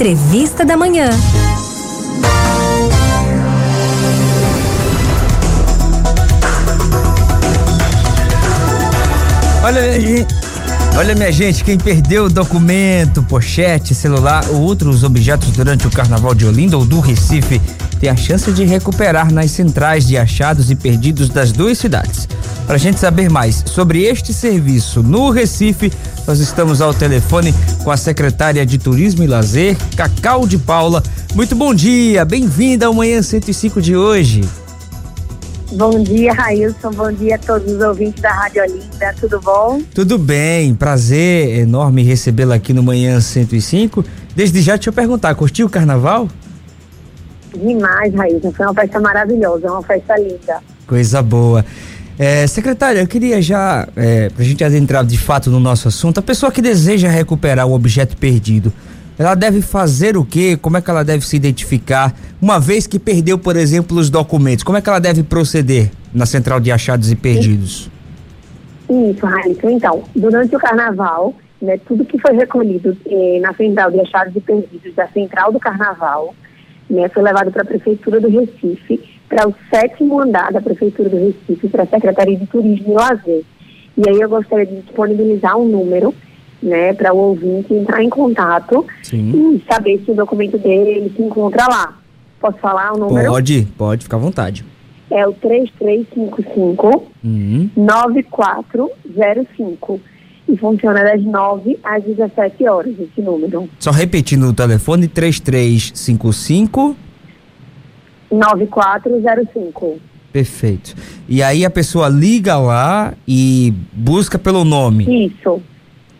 Entrevista da Manhã. Olha, olha minha gente, quem perdeu documento, pochete, celular ou outros objetos durante o Carnaval de Olinda ou do Recife tem a chance de recuperar nas centrais de achados e perdidos das duas cidades. Para a gente saber mais sobre este serviço no Recife, nós estamos ao telefone com a secretária de Turismo e Lazer, Cacau de Paula. Muito bom dia, bem-vinda ao Manhã 105 de hoje. Bom dia, Railson. Bom dia a todos os ouvintes da Rádio Olinda. Tudo bom? Tudo bem. Prazer enorme recebê-la aqui no Manhã 105. Desde já, deixa eu perguntar, curtiu o carnaval? Demais, Railson. Foi uma festa maravilhosa, uma festa linda. Coisa boa. É, secretária, eu queria já, é, para a gente adentrar de fato no nosso assunto, a pessoa que deseja recuperar o objeto perdido, ela deve fazer o quê? Como é que ela deve se identificar? Uma vez que perdeu, por exemplo, os documentos, como é que ela deve proceder na central de achados e perdidos? Isso, Raíssa. Então, durante o carnaval, né, tudo que foi recolhido eh, na central de achados e perdidos da central do carnaval, né, foi levado para a prefeitura do Recife, para o sétimo andar da prefeitura do Recife, para a Secretaria de Turismo e Lazer. E aí eu gostaria de disponibilizar um número né, para o ouvinte entrar em contato Sim. e saber se o documento dele se encontra lá. Posso falar o número? Pode, pode, ficar à vontade. É o 3355 uhum. 9405. E funciona das 9 às 17 horas, esse número. Só repetindo o telefone, 3355 9405. Perfeito. E aí a pessoa liga lá e busca pelo nome. Isso.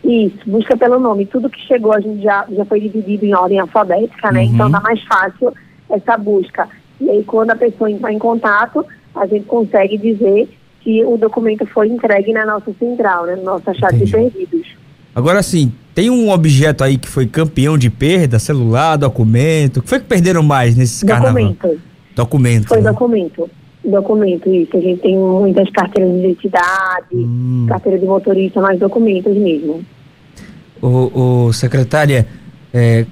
Isso, busca pelo nome. Tudo que chegou a gente já, já foi dividido em ordem alfabética, né? Então, uhum. Então tá mais fácil essa busca. E aí quando a pessoa entrar em contato, a gente consegue dizer que o documento foi entregue na nossa central, né? No nosso chat de perdidos. Agora sim, tem um objeto aí que foi campeão de perda, celular, documento. O que foi que perderam mais nesses documento. carnaval? Documento. Foi né? documento. Documento, isso. A gente tem muitas carteiras de identidade, hum. carteira de motorista, mais documentos mesmo. O, o secretária, é,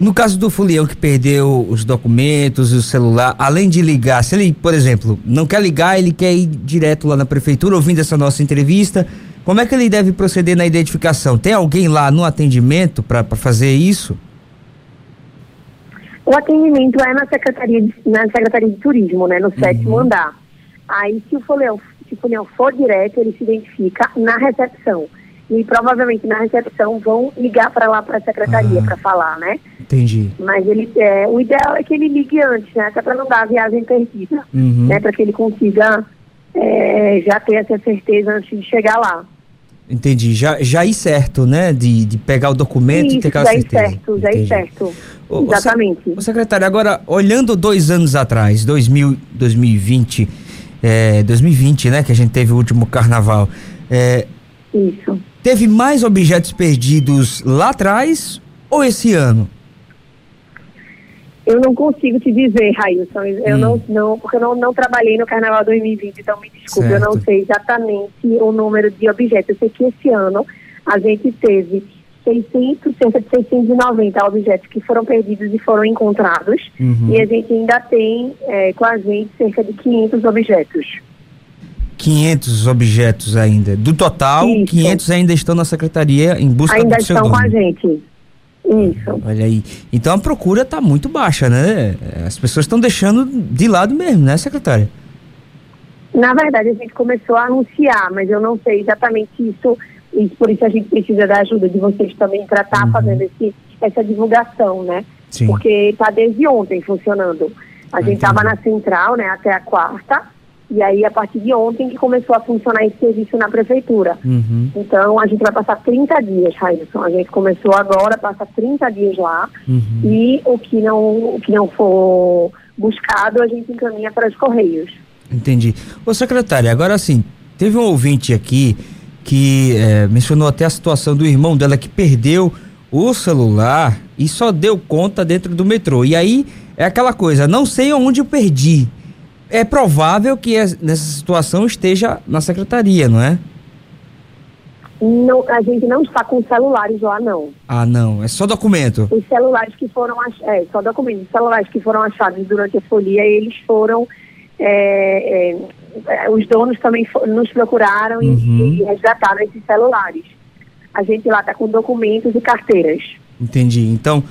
no caso do folião que perdeu os documentos e o celular, além de ligar, se ele, por exemplo, não quer ligar, ele quer ir direto lá na prefeitura ouvindo essa nossa entrevista, como é que ele deve proceder na identificação? Tem alguém lá no atendimento para fazer isso? O atendimento é na Secretaria de, na Secretaria de Turismo, né, no sétimo uhum. andar. Aí, se o folião, se o folião for direto, ele se identifica na recepção. E provavelmente na recepção vão ligar para lá para a secretaria ah, para falar, né? Entendi. Mas ele, é, o ideal é que ele ligue antes, né? Até para não dar a viagem perdida, uhum. né? Para que ele consiga é, já ter essa certeza antes de chegar lá. Entendi. Já, já ir certo, né? De, de pegar o documento Isso, e ter aquela já certeza. Já ir certo, já ir certo. O, Exatamente. O secretário, agora, olhando dois anos atrás, 2000, 2020, é, 2020, né? Que a gente teve o último carnaval. É, Isso. Teve mais objetos perdidos lá atrás ou esse ano? Eu não consigo te dizer, Railson. Eu hum. não, não, porque eu não, não trabalhei no Carnaval 2020, então me desculpe, certo. eu não sei exatamente o número de objetos. Eu sei que esse ano a gente teve 600, cerca de 690 objetos que foram perdidos e foram encontrados. Uhum. E a gente ainda tem é, com a gente cerca de 500 objetos. 500 objetos ainda. Do total, Isso. 500 ainda estão na secretaria em busca ainda do seu Ainda estão com a gente. Isso. Olha aí. Então a procura está muito baixa, né? As pessoas estão deixando de lado mesmo, né, secretária? Na verdade, a gente começou a anunciar, mas eu não sei exatamente isso, e por isso a gente precisa da ajuda de vocês também para estar tá uhum. fazendo esse, essa divulgação, né? Sim. Porque está desde ontem funcionando. A gente estava na central, né, até a quarta, e aí, a partir de ontem que começou a funcionar esse serviço na prefeitura. Uhum. Então, a gente vai passar 30 dias, Railson. A gente começou agora, passa 30 dias lá. Uhum. E o que, não, o que não for buscado, a gente encaminha para os Correios. Entendi. Ô, secretária, agora sim, teve um ouvinte aqui que é, mencionou até a situação do irmão dela que perdeu o celular e só deu conta dentro do metrô. E aí, é aquela coisa, não sei onde eu perdi é provável que nessa situação esteja na secretaria, não é? Não, a gente não está com celulares lá, não. Ah, não. É só documento? Os celulares que foram é, só documentos. Os celulares que foram achados durante a folia, eles foram. É, é, é os donos também nos procuraram uhum. e, e resgataram esses celulares. A gente lá está com documentos e carteiras. Entendi. Então,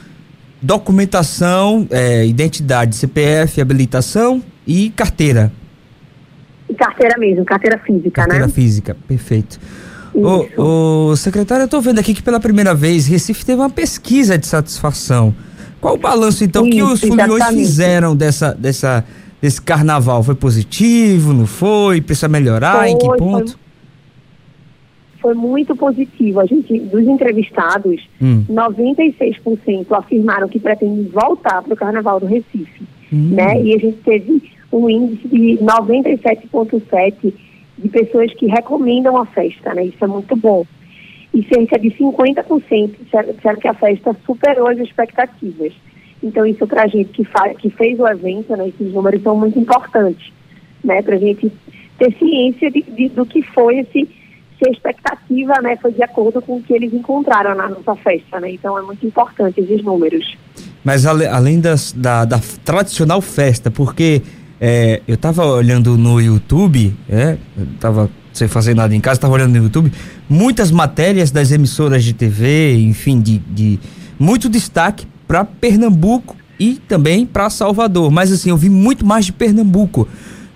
documentação, é, identidade, CPF, habilitação e carteira. Carteira mesmo, carteira física, carteira né? Carteira física, perfeito. O, o secretário, eu estou vendo aqui que pela primeira vez Recife teve uma pesquisa de satisfação. Qual o balanço, então, Isso, que os foliões fizeram dessa, dessa, desse carnaval? Foi positivo, não foi? Precisa melhorar? Foi, em que ponto? Foi, foi, muito positivo. A gente, dos entrevistados, hum. 96% afirmaram que pretendem voltar para o carnaval do Recife. Hum. Né? E a gente teve um índice de 97,7% de pessoas que recomendam a festa, né? Isso é muito bom. E cerca de 50% disseram que a festa superou as expectativas. Então, isso para a gente que, faz, que fez o evento, né, esses números são muito importantes, né, para a gente ter ciência de, de, do que foi esse, se a expectativa né, foi de acordo com o que eles encontraram na nossa festa. Né? Então, é muito importante esses números. Mas além das, da, da tradicional festa, porque é, eu tava olhando no YouTube, é, tava sem fazer nada em casa, tava olhando no YouTube, muitas matérias das emissoras de TV, enfim, de, de muito destaque para Pernambuco e também para Salvador. Mas assim, eu vi muito mais de Pernambuco.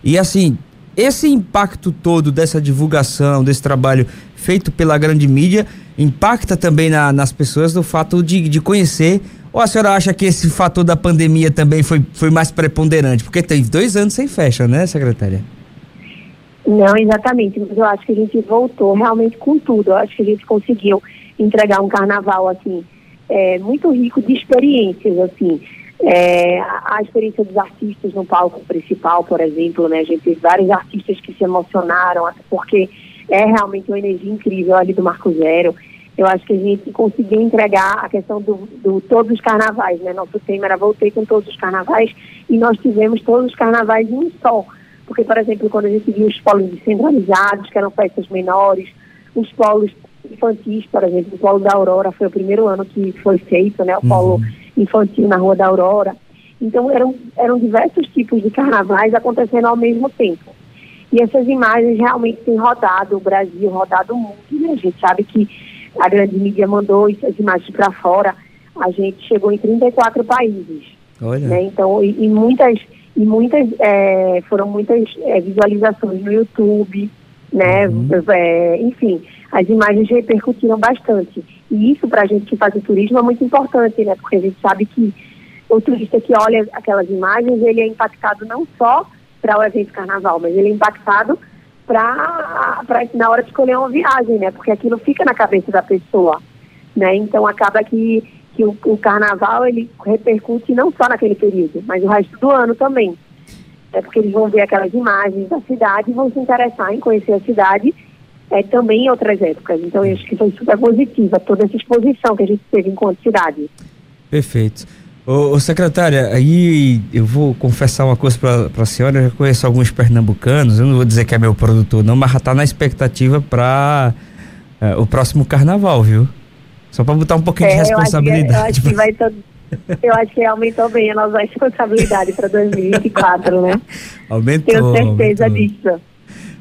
E assim, esse impacto todo dessa divulgação, desse trabalho feito pela grande mídia, impacta também na, nas pessoas do fato de, de conhecer ou a senhora acha que esse fator da pandemia também foi, foi mais preponderante? Porque tem dois anos sem fecha, né, secretária? Não, exatamente, mas eu acho que a gente voltou realmente com tudo. Eu acho que a gente conseguiu entregar um carnaval, assim, é, muito rico de experiências, assim. É, a experiência dos artistas no palco principal, por exemplo, né? A gente teve vários artistas que se emocionaram, porque é realmente uma energia incrível ali do Marco Zero. Eu acho que a gente conseguiu entregar a questão do, do todos os carnavais, né? Nosso tema era voltei com todos os carnavais e nós tivemos todos os carnavais em um só. Porque, por exemplo, quando a gente viu os polos descentralizados, que eram festas menores, os polos infantis, por exemplo, o polo da Aurora foi o primeiro ano que foi feito, né? O polo uhum. infantil na Rua da Aurora. Então, eram, eram diversos tipos de carnavais acontecendo ao mesmo tempo. E essas imagens realmente têm rodado o Brasil, rodado o mundo, né? A gente sabe que a grande mídia mandou as imagens para fora, a gente chegou em 34 países. Olha. Né? Então, e, e, muitas, e muitas é, foram muitas é, visualizações no YouTube, né? Uhum. É, enfim, as imagens repercutiram bastante. E isso para a gente que faz o turismo é muito importante, né? Porque a gente sabe que o turista que olha aquelas imagens, ele é impactado não só para o evento carnaval, mas ele é impactado para na hora de escolher uma viagem, né? Porque aquilo fica na cabeça da pessoa, né? Então acaba que, que o, o carnaval ele repercute não só naquele período, mas o resto do ano também. É porque eles vão ver aquelas imagens da cidade e vão se interessar em conhecer a cidade é, também em outras épocas. Então eu acho que foi super positiva toda essa exposição que a gente teve enquanto cidade. Perfeito. Ô, ô, secretária, aí eu vou confessar uma coisa para a senhora, eu já conheço alguns pernambucanos, eu não vou dizer que é meu produtor não, mas já tá na expectativa para é, o próximo carnaval, viu? Só para botar um pouquinho é, de responsabilidade. Eu acho que, eu acho que vai todo, eu acho que aumentou bem a nossa responsabilidade para 2024, né? Aumentou. Tenho certeza aumentou. disso.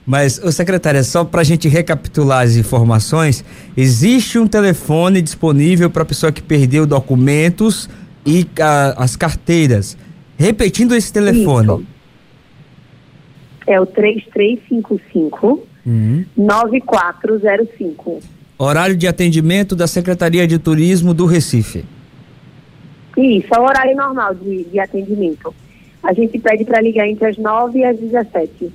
Mas, ô secretária, só para a gente recapitular as informações, existe um telefone disponível para a pessoa que perdeu documentos e a, as carteiras. Repetindo esse telefone. Isso. É o 3355 uhum. 9405. Horário de atendimento da Secretaria de Turismo do Recife. Isso, é o horário normal de, de atendimento. A gente pede para ligar entre as 9 e as 17.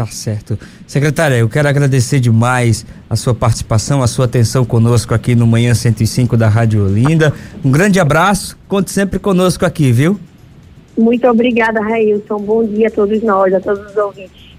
Tá certo. Secretária, eu quero agradecer demais a sua participação, a sua atenção conosco aqui no Manhã 105 da Rádio Olinda. Um grande abraço, conte sempre conosco aqui, viu? Muito obrigada, Railson. Bom dia a todos nós, a todos os ouvintes.